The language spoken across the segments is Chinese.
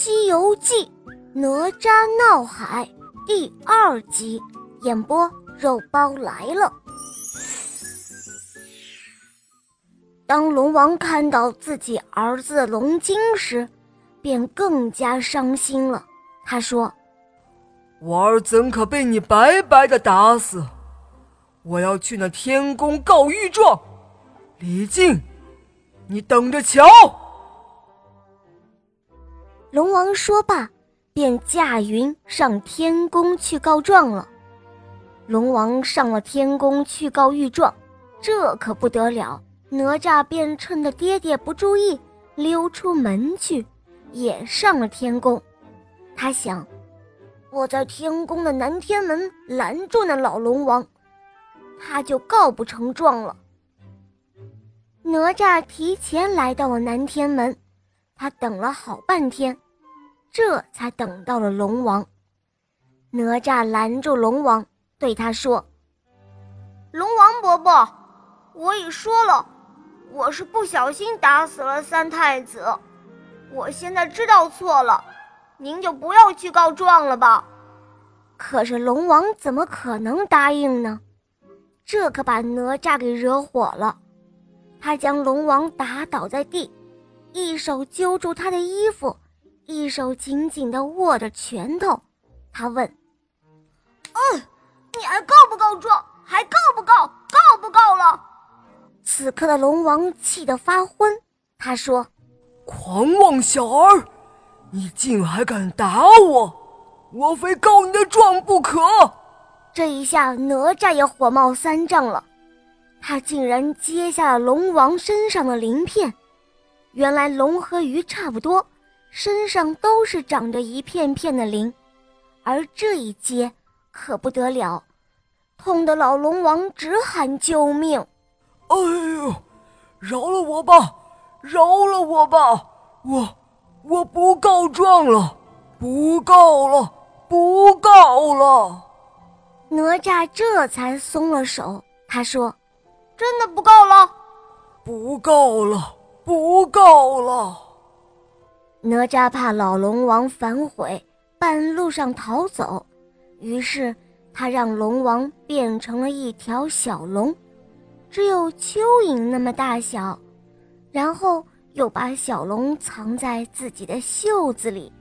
西游记·哪吒闹海第二集，演播肉包来了。当龙王看到自己儿子龙筋时，便更加伤心了。他说：“我儿怎可被你白白的打死？我要去那天宫告御状。李靖，你等着瞧。”龙王说罢，便驾云上天宫去告状了。龙王上了天宫去告御状，这可不得了。哪吒便趁着爹爹不注意，溜出门去，也上了天宫。他想，我在天宫的南天门拦住那老龙王，他就告不成状了。哪吒提前来到了南天门。他等了好半天，这才等到了龙王。哪吒拦住龙王，对他说：“龙王伯伯，我已说了，我是不小心打死了三太子，我现在知道错了，您就不要去告状了吧。”可是龙王怎么可能答应呢？这可把哪吒给惹火了，他将龙王打倒在地。一手揪住他的衣服，一手紧紧地握着拳头。他问：“嗯，你还告不告状？还告不告？告不告了？”此刻的龙王气得发昏。他说：“狂妄小儿，你竟还敢打我！我非告你的状不可！”这一下，哪吒也火冒三丈了。他竟然揭下了龙王身上的鳞片。原来龙和鱼差不多，身上都是长着一片片的鳞，而这一接可不得了，痛得老龙王直喊救命！哎呦，饶了我吧，饶了我吧！我我不告状了，不告了，不告了！哪吒这才松了手。他说：“真的不告了，不告了。”不够了！哪吒怕老龙王反悔，半路上逃走，于是他让龙王变成了一条小龙，只有蚯蚓那么大小，然后又把小龙藏在自己的袖子里，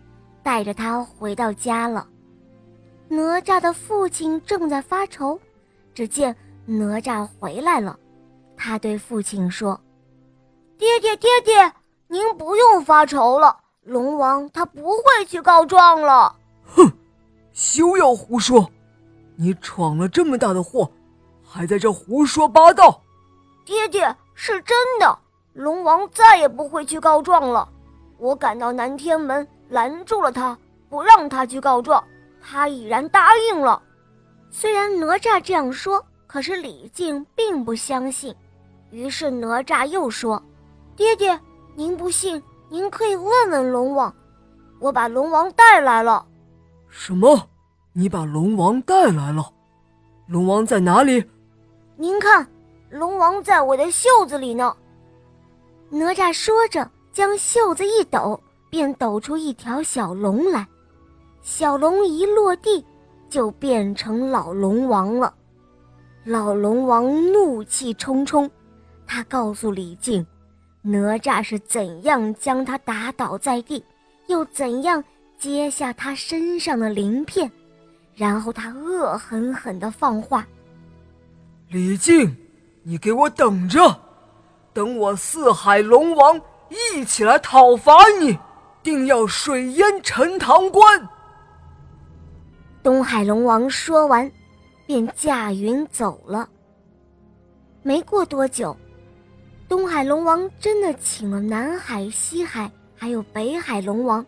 带着他回到家了。哪吒的父亲正在发愁，只见哪吒回来了，他对父亲说。爹爹，爹爹，您不用发愁了，龙王他不会去告状了。哼，休要胡说！你闯了这么大的祸，还在这胡说八道。爹爹是真的，龙王再也不会去告状了。我赶到南天门，拦住了他，不让他去告状，他已然答应了。虽然哪吒这样说，可是李靖并不相信。于是哪吒又说。爹爹，您不信，您可以问问龙王。我把龙王带来了。什么？你把龙王带来了？龙王在哪里？您看，龙王在我的袖子里呢。哪吒说着，将袖子一抖，便抖出一条小龙来。小龙一落地，就变成老龙王了。老龙王怒气冲冲，他告诉李靖。哪吒是怎样将他打倒在地，又怎样接下他身上的鳞片，然后他恶狠狠地放话：“李靖，你给我等着，等我四海龙王一起来讨伐你，定要水淹陈塘关。”东海龙王说完，便驾云走了。没过多久。东海龙王真的请了南海、西海，还有北海龙王，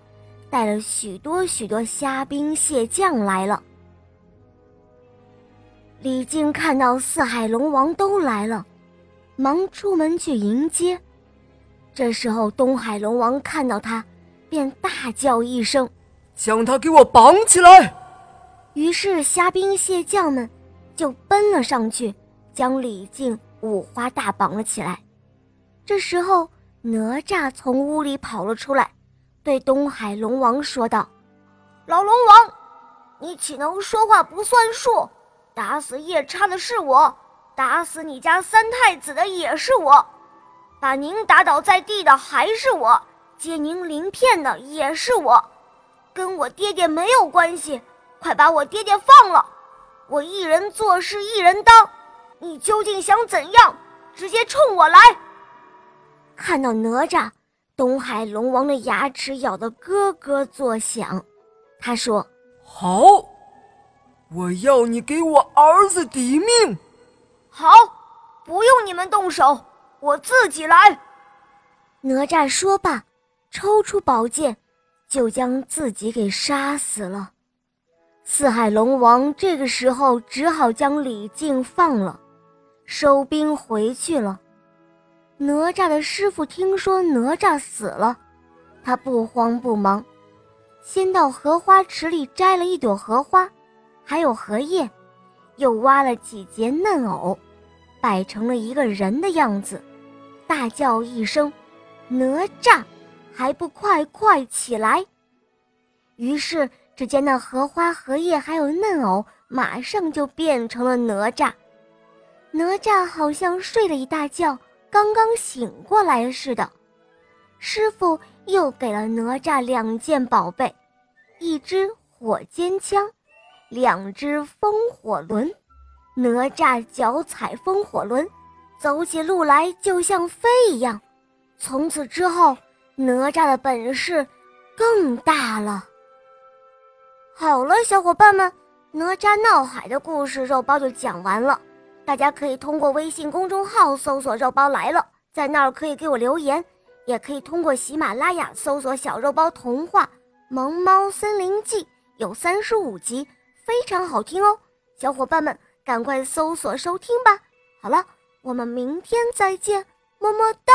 带了许多许多虾兵蟹将来了。李靖看到四海龙王都来了，忙出门去迎接。这时候，东海龙王看到他，便大叫一声：“将他给我绑起来！”于是虾兵蟹将们就奔了上去，将李靖五花大绑了起来。这时候，哪吒从屋里跑了出来，对东海龙王说道：“老龙王，你岂能说话不算数？打死夜叉的是我，打死你家三太子的也是我，把您打倒在地的还是我，接您鳞片的也是我，跟我爹爹没有关系。快把我爹爹放了！我一人做事一人当，你究竟想怎样？直接冲我来！”看到哪吒。东海龙王的牙齿咬得咯咯作响，他说：“好，我要你给我儿子抵命。好，不用你们动手，我自己来。”哪吒说罢，抽出宝剑，就将自己给杀死了。四海龙王这个时候只好将李靖放了，收兵回去了。哪吒的师傅听说哪吒死了，他不慌不忙，先到荷花池里摘了一朵荷花，还有荷叶，又挖了几节嫩藕，摆成了一个人的样子，大叫一声：“哪吒，还不快快起来！”于是，只见那荷花、荷叶还有嫩藕，马上就变成了哪吒。哪吒好像睡了一大觉。刚刚醒过来似的，师傅又给了哪吒两件宝贝，一只火尖枪，两只风火轮。哪吒脚踩风火轮，走起路来就像飞一样。从此之后，哪吒的本事更大了。好了，小伙伴们，哪吒闹海的故事肉包就讲完了。大家可以通过微信公众号搜索“肉包来了”，在那儿可以给我留言，也可以通过喜马拉雅搜索“小肉包童话《萌猫森林记》”，有三十五集，非常好听哦。小伙伴们，赶快搜索收听吧。好了，我们明天再见，么么哒。